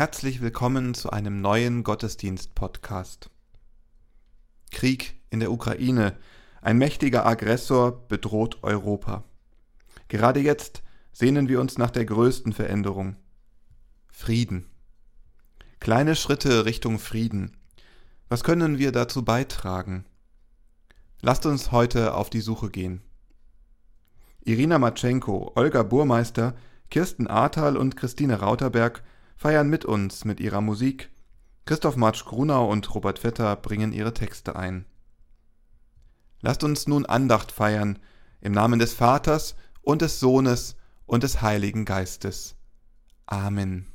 Herzlich willkommen zu einem neuen Gottesdienst-Podcast. Krieg in der Ukraine. Ein mächtiger Aggressor bedroht Europa. Gerade jetzt sehnen wir uns nach der größten Veränderung. Frieden. Kleine Schritte Richtung Frieden. Was können wir dazu beitragen? Lasst uns heute auf die Suche gehen. Irina Matschenko, Olga Burmeister, Kirsten Ahrtal und Christine Rauterberg feiern mit uns mit ihrer Musik. Christoph Matsch Grunau und Robert Vetter bringen ihre Texte ein. Lasst uns nun Andacht feiern im Namen des Vaters und des Sohnes und des Heiligen Geistes. Amen.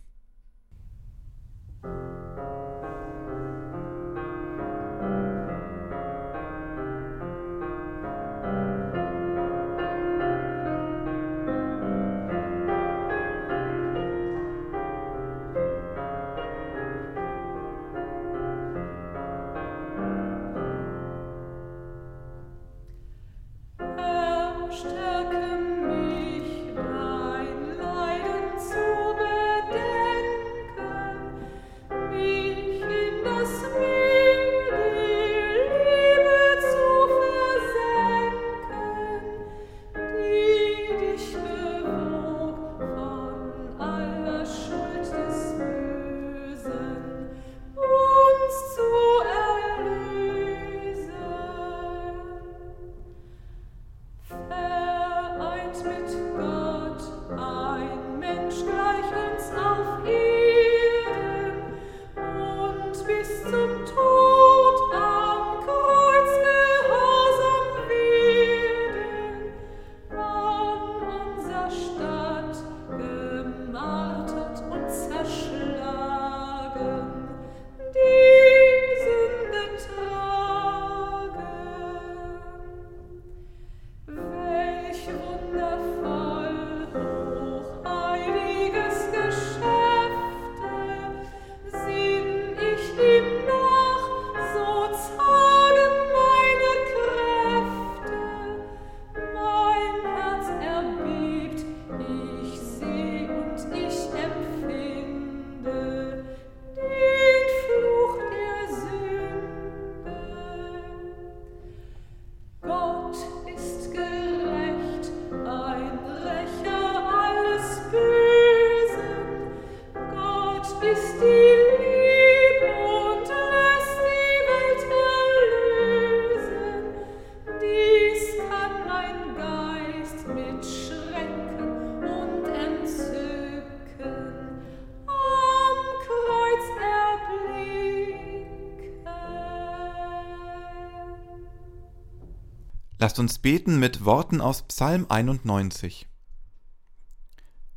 Uns beten mit Worten aus Psalm 91.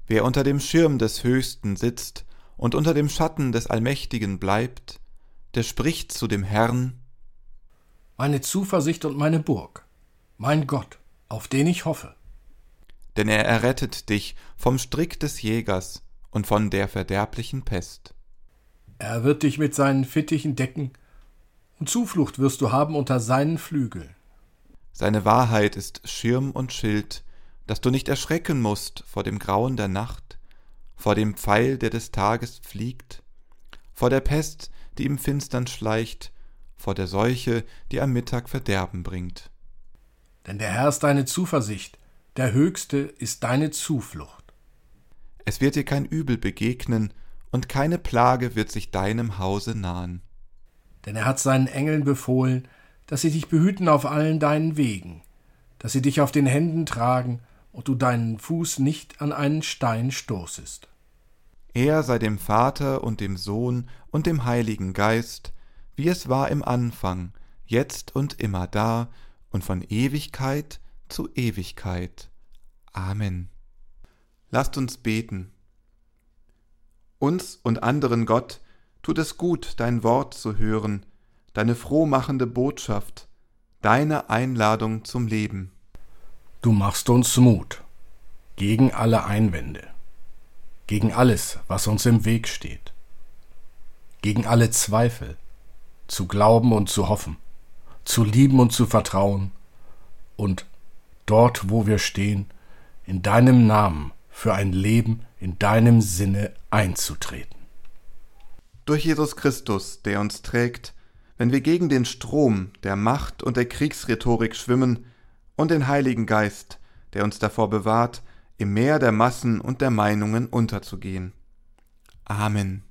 Wer unter dem Schirm des Höchsten sitzt und unter dem Schatten des Allmächtigen bleibt, der spricht zu dem Herrn Meine Zuversicht und meine Burg, mein Gott, auf den ich hoffe. Denn er errettet dich vom Strick des Jägers und von der verderblichen Pest. Er wird dich mit seinen Fittichen decken, und Zuflucht wirst du haben unter seinen Flügeln. Seine Wahrheit ist Schirm und Schild, dass du nicht erschrecken musst vor dem Grauen der Nacht, vor dem Pfeil, der des Tages fliegt, vor der Pest, die im Finstern schleicht, vor der Seuche, die am Mittag Verderben bringt. Denn der Herr ist deine Zuversicht, der Höchste ist deine Zuflucht. Es wird dir kein Übel begegnen, und keine Plage wird sich deinem Hause nahen. Denn er hat seinen Engeln befohlen, dass sie dich behüten auf allen deinen Wegen, dass sie dich auf den Händen tragen und du deinen Fuß nicht an einen Stein stoßest. Er sei dem Vater und dem Sohn und dem Heiligen Geist, wie es war im Anfang, jetzt und immer da und von Ewigkeit zu Ewigkeit. Amen. Lasst uns beten. Uns und anderen Gott tut es gut, dein Wort zu hören, deine frohmachende Botschaft, deine Einladung zum Leben. Du machst uns Mut gegen alle Einwände, gegen alles, was uns im Weg steht, gegen alle Zweifel, zu glauben und zu hoffen, zu lieben und zu vertrauen und dort, wo wir stehen, in deinem Namen für ein Leben in deinem Sinne einzutreten. durch Jesus Christus, der uns trägt, wenn wir gegen den Strom der Macht und der Kriegsrhetorik schwimmen und den Heiligen Geist, der uns davor bewahrt, im Meer der Massen und der Meinungen unterzugehen. Amen.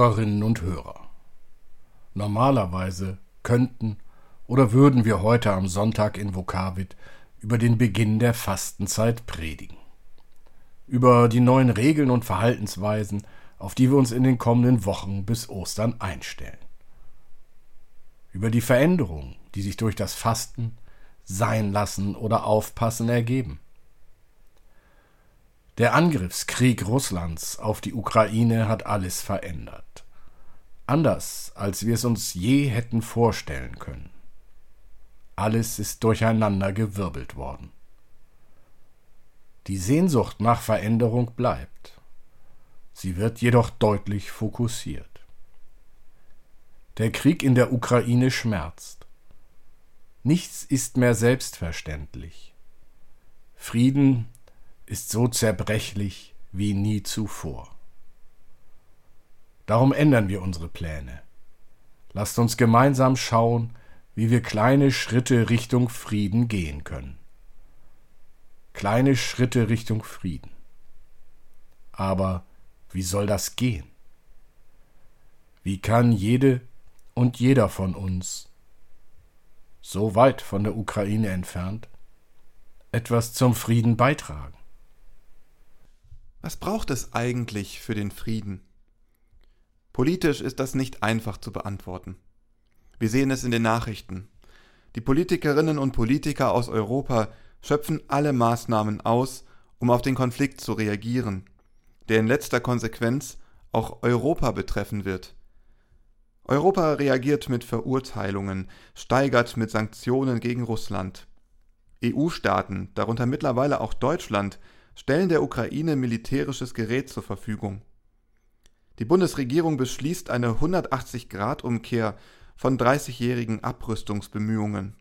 Hörerinnen und Hörer. Normalerweise könnten oder würden wir heute am Sonntag in Vokavit über den Beginn der Fastenzeit predigen. Über die neuen Regeln und Verhaltensweisen, auf die wir uns in den kommenden Wochen bis Ostern einstellen. Über die Veränderungen, die sich durch das Fasten, Sein lassen oder Aufpassen ergeben der Angriffskrieg Russlands auf die Ukraine hat alles verändert. Anders, als wir es uns je hätten vorstellen können. Alles ist durcheinander gewirbelt worden. Die Sehnsucht nach Veränderung bleibt. Sie wird jedoch deutlich fokussiert. Der Krieg in der Ukraine schmerzt. Nichts ist mehr selbstverständlich. Frieden ist so zerbrechlich wie nie zuvor. Darum ändern wir unsere Pläne. Lasst uns gemeinsam schauen, wie wir kleine Schritte Richtung Frieden gehen können. Kleine Schritte Richtung Frieden. Aber wie soll das gehen? Wie kann jede und jeder von uns, so weit von der Ukraine entfernt, etwas zum Frieden beitragen? Was braucht es eigentlich für den Frieden? Politisch ist das nicht einfach zu beantworten. Wir sehen es in den Nachrichten. Die Politikerinnen und Politiker aus Europa schöpfen alle Maßnahmen aus, um auf den Konflikt zu reagieren, der in letzter Konsequenz auch Europa betreffen wird. Europa reagiert mit Verurteilungen, steigert mit Sanktionen gegen Russland. EU-Staaten, darunter mittlerweile auch Deutschland, stellen der Ukraine militärisches Gerät zur Verfügung. Die Bundesregierung beschließt eine 180-Grad-Umkehr von 30-jährigen Abrüstungsbemühungen.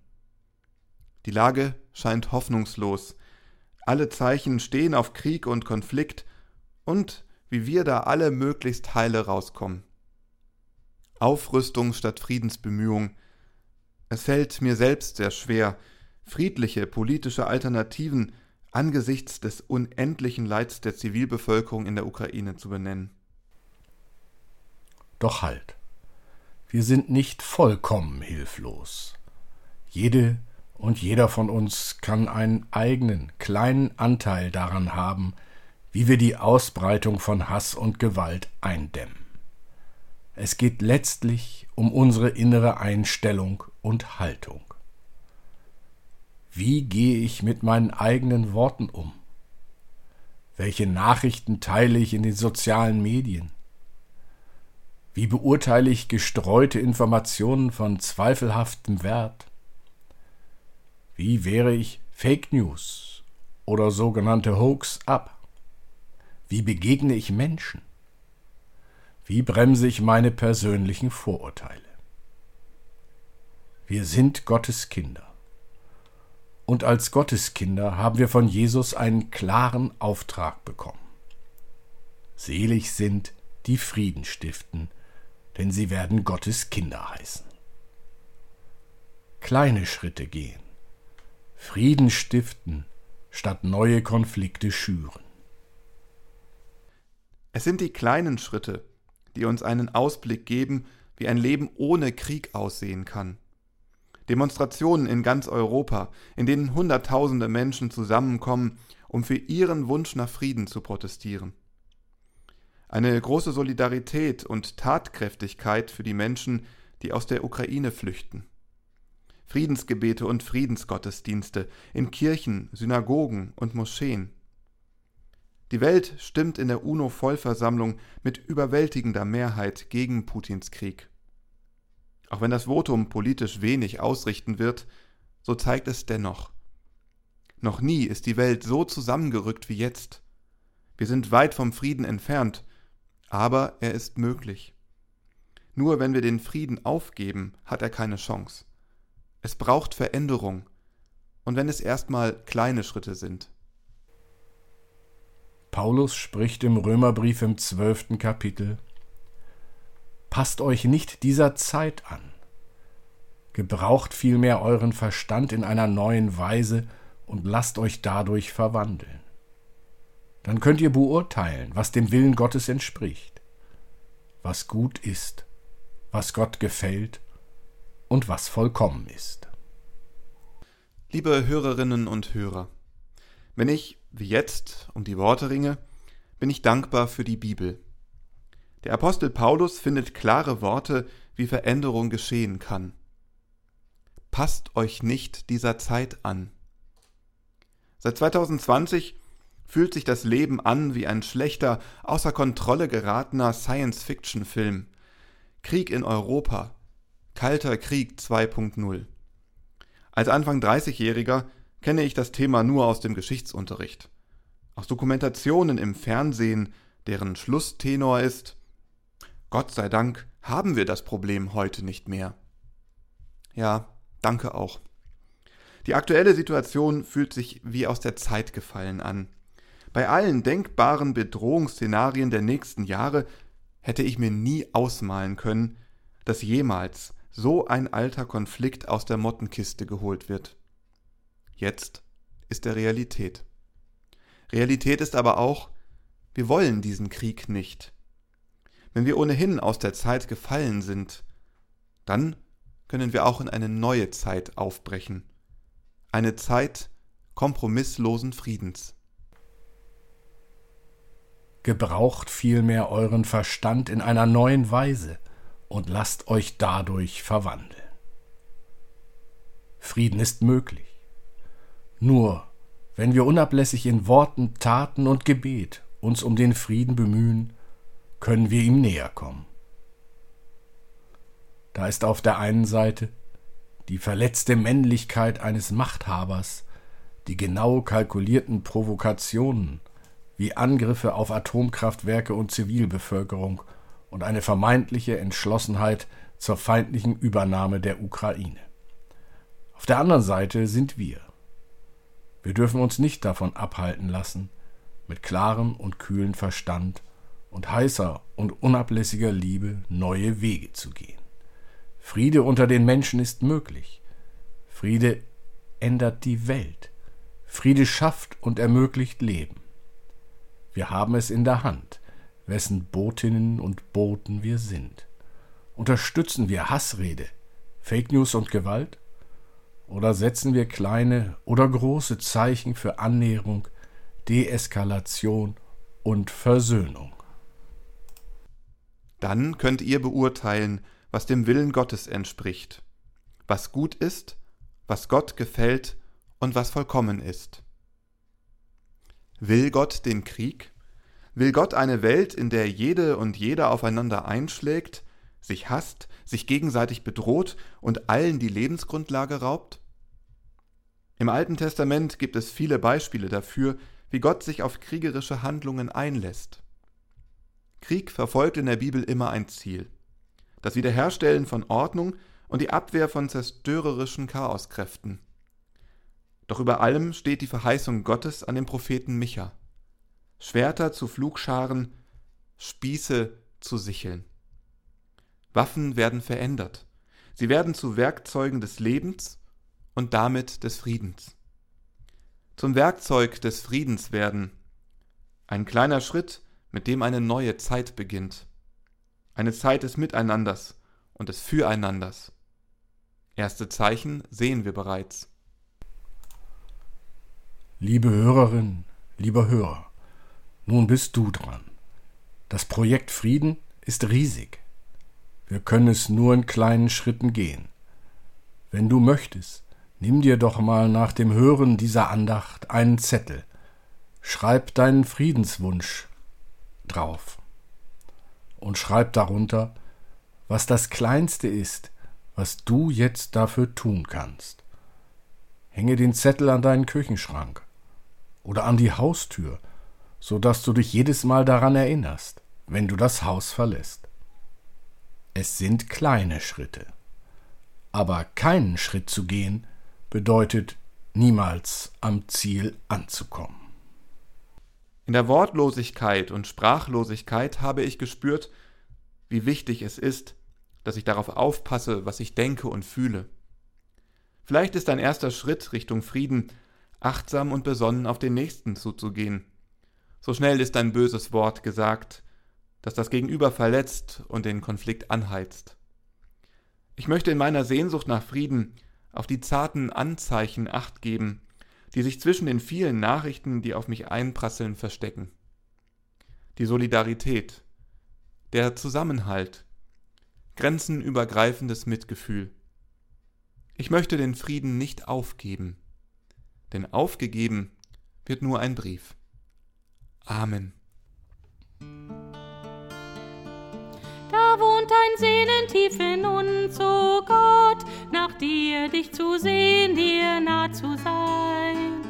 Die Lage scheint hoffnungslos. Alle Zeichen stehen auf Krieg und Konflikt und wie wir da alle möglichst heile rauskommen. Aufrüstung statt Friedensbemühung. Es fällt mir selbst sehr schwer, friedliche politische Alternativen angesichts des unendlichen Leids der Zivilbevölkerung in der Ukraine zu benennen. Doch halt. Wir sind nicht vollkommen hilflos. Jede und jeder von uns kann einen eigenen kleinen Anteil daran haben, wie wir die Ausbreitung von Hass und Gewalt eindämmen. Es geht letztlich um unsere innere Einstellung und Haltung. Wie gehe ich mit meinen eigenen Worten um? Welche Nachrichten teile ich in den sozialen Medien? Wie beurteile ich gestreute Informationen von zweifelhaftem Wert? Wie wehre ich Fake News oder sogenannte Hoax ab? Wie begegne ich Menschen? Wie bremse ich meine persönlichen Vorurteile? Wir sind Gottes Kinder. Und als Gotteskinder haben wir von Jesus einen klaren Auftrag bekommen. Selig sind, die Frieden stiften, denn sie werden Gottes Kinder heißen. Kleine Schritte gehen, Frieden stiften, statt neue Konflikte schüren. Es sind die kleinen Schritte, die uns einen Ausblick geben, wie ein Leben ohne Krieg aussehen kann. Demonstrationen in ganz Europa, in denen Hunderttausende Menschen zusammenkommen, um für ihren Wunsch nach Frieden zu protestieren. Eine große Solidarität und Tatkräftigkeit für die Menschen, die aus der Ukraine flüchten. Friedensgebete und Friedensgottesdienste in Kirchen, Synagogen und Moscheen. Die Welt stimmt in der UNO-Vollversammlung mit überwältigender Mehrheit gegen Putins Krieg. Auch wenn das Votum politisch wenig ausrichten wird, so zeigt es dennoch. Noch nie ist die Welt so zusammengerückt wie jetzt. Wir sind weit vom Frieden entfernt, aber er ist möglich. Nur wenn wir den Frieden aufgeben, hat er keine Chance. Es braucht Veränderung, und wenn es erstmal kleine Schritte sind. Paulus spricht im Römerbrief im zwölften Kapitel Passt euch nicht dieser Zeit an. Gebraucht vielmehr euren Verstand in einer neuen Weise und lasst euch dadurch verwandeln. Dann könnt ihr beurteilen, was dem Willen Gottes entspricht, was gut ist, was Gott gefällt und was vollkommen ist. Liebe Hörerinnen und Hörer, wenn ich, wie jetzt, um die Worte ringe, bin ich dankbar für die Bibel der Apostel Paulus findet klare Worte, wie Veränderung geschehen kann. Passt euch nicht dieser Zeit an. Seit 2020 fühlt sich das Leben an wie ein schlechter, außer Kontrolle geratener Science-Fiction-Film. Krieg in Europa. Kalter Krieg 2.0. Als Anfang 30-Jähriger kenne ich das Thema nur aus dem Geschichtsunterricht. Aus Dokumentationen im Fernsehen, deren Schlusstenor ist Gott sei Dank haben wir das Problem heute nicht mehr. Ja, danke auch. Die aktuelle Situation fühlt sich wie aus der Zeit gefallen an. Bei allen denkbaren Bedrohungsszenarien der nächsten Jahre hätte ich mir nie ausmalen können, dass jemals so ein alter Konflikt aus der Mottenkiste geholt wird. Jetzt ist er Realität. Realität ist aber auch, wir wollen diesen Krieg nicht. Wenn wir ohnehin aus der Zeit gefallen sind, dann können wir auch in eine neue Zeit aufbrechen, eine Zeit kompromisslosen Friedens. Gebraucht vielmehr euren Verstand in einer neuen Weise und lasst euch dadurch verwandeln. Frieden ist möglich. Nur wenn wir unablässig in Worten, Taten und Gebet uns um den Frieden bemühen, können wir ihm näher kommen. Da ist auf der einen Seite die verletzte Männlichkeit eines Machthabers, die genau kalkulierten Provokationen wie Angriffe auf Atomkraftwerke und Zivilbevölkerung und eine vermeintliche Entschlossenheit zur feindlichen Übernahme der Ukraine. Auf der anderen Seite sind wir. Wir dürfen uns nicht davon abhalten lassen, mit klarem und kühlem Verstand und heißer und unablässiger Liebe neue Wege zu gehen. Friede unter den Menschen ist möglich. Friede ändert die Welt. Friede schafft und ermöglicht Leben. Wir haben es in der Hand, wessen Botinnen und Boten wir sind. Unterstützen wir Hassrede, Fake News und Gewalt? Oder setzen wir kleine oder große Zeichen für Annäherung, Deeskalation und Versöhnung? Dann könnt ihr beurteilen, was dem Willen Gottes entspricht, was gut ist, was Gott gefällt und was vollkommen ist. Will Gott den Krieg? Will Gott eine Welt, in der jede und jeder aufeinander einschlägt, sich hasst, sich gegenseitig bedroht und allen die Lebensgrundlage raubt? Im Alten Testament gibt es viele Beispiele dafür, wie Gott sich auf kriegerische Handlungen einlässt. Krieg verfolgt in der Bibel immer ein Ziel das Wiederherstellen von Ordnung und die Abwehr von zerstörerischen Chaoskräften. Doch über allem steht die Verheißung Gottes an den Propheten Micha. Schwerter zu Flugscharen, Spieße zu Sicheln. Waffen werden verändert. Sie werden zu Werkzeugen des Lebens und damit des Friedens. Zum Werkzeug des Friedens werden ein kleiner Schritt, mit dem eine neue Zeit beginnt eine Zeit des Miteinanders und des Füreinanders. Erste Zeichen sehen wir bereits. Liebe Hörerin, lieber Hörer, nun bist du dran. Das Projekt Frieden ist riesig. Wir können es nur in kleinen Schritten gehen. Wenn du möchtest, nimm dir doch mal nach dem Hören dieser Andacht einen Zettel. Schreib deinen Friedenswunsch drauf und schreib darunter, was das Kleinste ist, was du jetzt dafür tun kannst. Hänge den Zettel an deinen Küchenschrank oder an die Haustür, so dass du dich jedes Mal daran erinnerst, wenn du das Haus verlässt. Es sind kleine Schritte. Aber keinen Schritt zu gehen bedeutet niemals am Ziel anzukommen. In der Wortlosigkeit und Sprachlosigkeit habe ich gespürt, wie wichtig es ist, dass ich darauf aufpasse, was ich denke und fühle. Vielleicht ist ein erster Schritt Richtung Frieden, achtsam und besonnen auf den Nächsten zuzugehen. So schnell ist ein böses Wort gesagt, das das Gegenüber verletzt und den Konflikt anheizt. Ich möchte in meiner Sehnsucht nach Frieden auf die zarten Anzeichen acht geben, die sich zwischen den vielen Nachrichten, die auf mich einprasseln, verstecken. Die Solidarität, der Zusammenhalt, grenzenübergreifendes Mitgefühl. Ich möchte den Frieden nicht aufgeben, denn aufgegeben wird nur ein Brief. Amen. Da wohnt ein Sehnen tief in uns, o oh Gott, nach dir dich zu sehen, dir nah zu sein.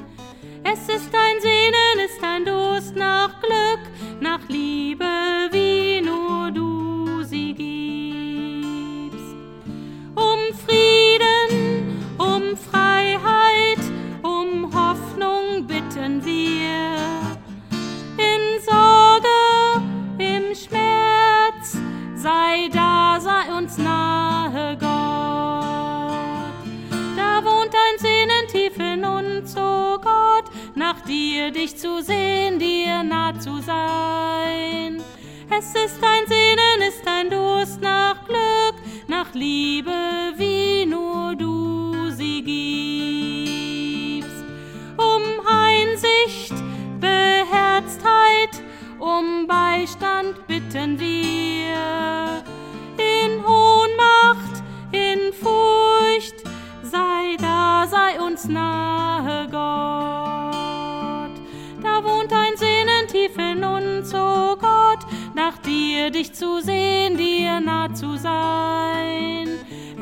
Es ist ein Sehnen, ist ein Durst nach Glück, nach Liebe, dir dich zu sehen, dir nah zu sein. Es ist ein Sehnen, ist ein Durst nach Glück, nach Liebe, wie nur du sie gibst. Um Einsicht, Beherztheit, um Beistand bitten wir. In Ohnmacht, in Furcht, sei da, sei uns nahe, Gott. Dir dich zu sehen, dir nah zu sein.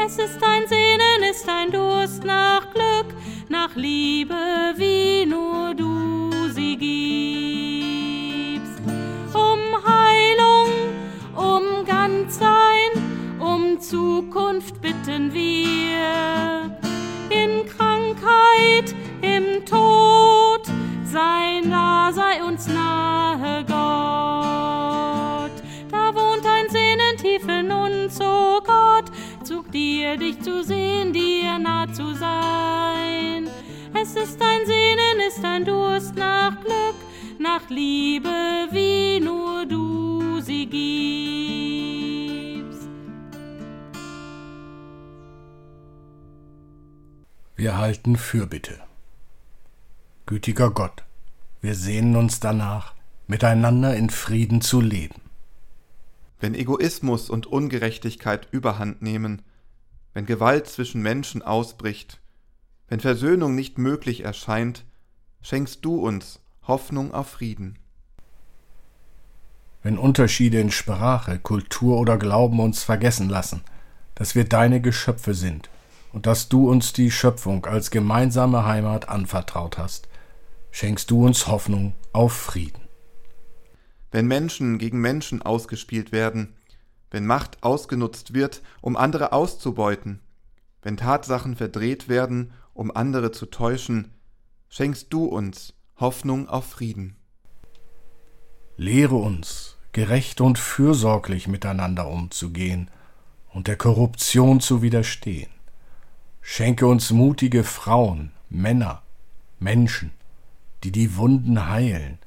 Es ist ein Sehnen, ist ein Durst nach Glück, nach Liebe, wie nur du sie gibst. Ist ein Sehnen, ist ein Durst nach Glück, nach Liebe, wie nur du sie gibst. Wir halten Fürbitte. Gütiger Gott, wir sehnen uns danach, miteinander in Frieden zu leben. Wenn Egoismus und Ungerechtigkeit überhand nehmen, wenn Gewalt zwischen Menschen ausbricht, wenn Versöhnung nicht möglich erscheint, schenkst du uns Hoffnung auf Frieden. Wenn Unterschiede in Sprache, Kultur oder Glauben uns vergessen lassen, dass wir deine Geschöpfe sind und dass du uns die Schöpfung als gemeinsame Heimat anvertraut hast, schenkst du uns Hoffnung auf Frieden. Wenn Menschen gegen Menschen ausgespielt werden, wenn Macht ausgenutzt wird, um andere auszubeuten, wenn Tatsachen verdreht werden, um andere zu täuschen, schenkst du uns Hoffnung auf Frieden. Lehre uns, gerecht und fürsorglich miteinander umzugehen und der Korruption zu widerstehen. Schenke uns mutige Frauen, Männer, Menschen, die die Wunden heilen,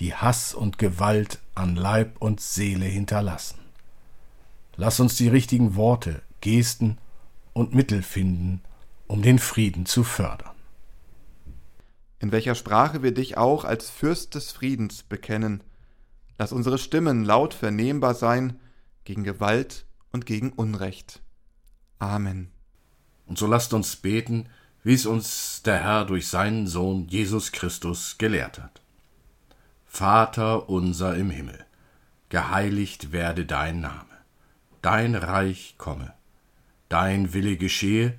die Hass und Gewalt an Leib und Seele hinterlassen. Lass uns die richtigen Worte, Gesten und Mittel finden, um den Frieden zu fördern. In welcher Sprache wir dich auch als Fürst des Friedens bekennen, lass unsere Stimmen laut vernehmbar sein gegen Gewalt und gegen Unrecht. Amen. Und so lasst uns beten, wie es uns der Herr durch seinen Sohn Jesus Christus gelehrt hat. Vater unser im Himmel, geheiligt werde dein Name, dein Reich komme, dein Wille geschehe,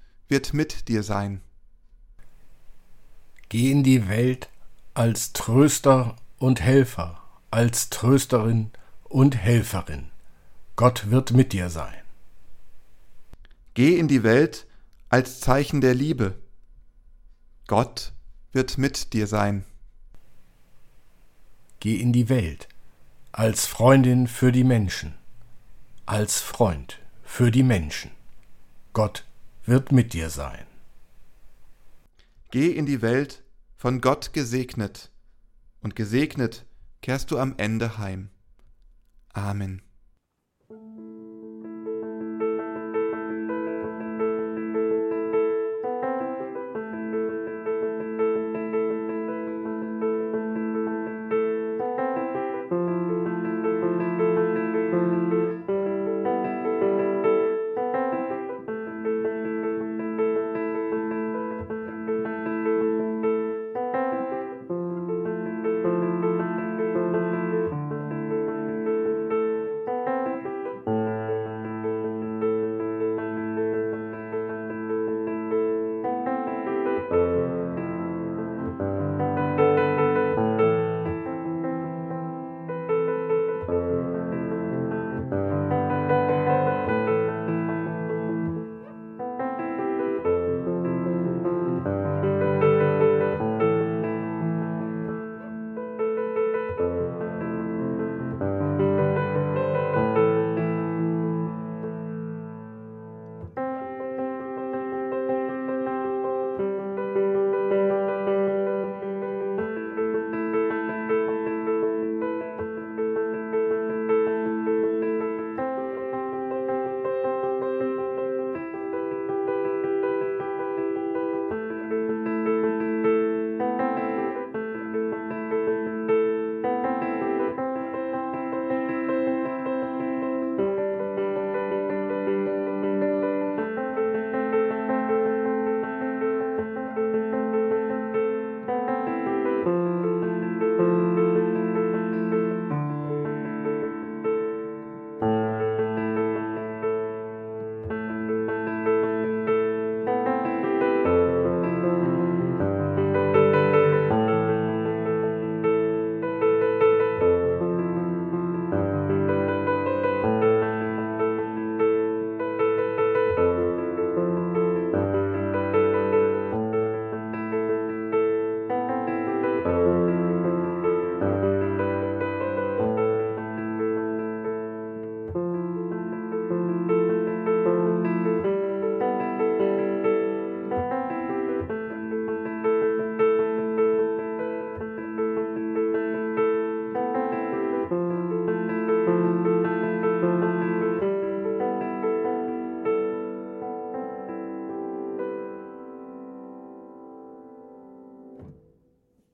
wird mit dir sein. Geh in die Welt als Tröster und Helfer, als Trösterin und Helferin. Gott wird mit dir sein. Geh in die Welt als Zeichen der Liebe. Gott wird mit dir sein. Geh in die Welt als Freundin für die Menschen, als Freund für die Menschen. Gott wird mit dir sein. Geh in die Welt von Gott gesegnet, und gesegnet kehrst du am Ende heim. Amen.